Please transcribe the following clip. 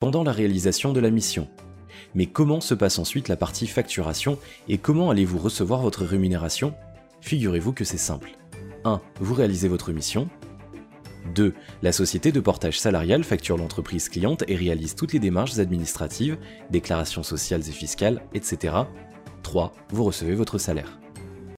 pendant la réalisation de la mission. Mais comment se passe ensuite la partie facturation et comment allez-vous recevoir votre rémunération? Figurez-vous que c'est simple. 1. Vous réalisez votre mission. 2. La société de portage salarial facture l'entreprise cliente et réalise toutes les démarches administratives, déclarations sociales et fiscales, etc. 3. Vous recevez votre salaire.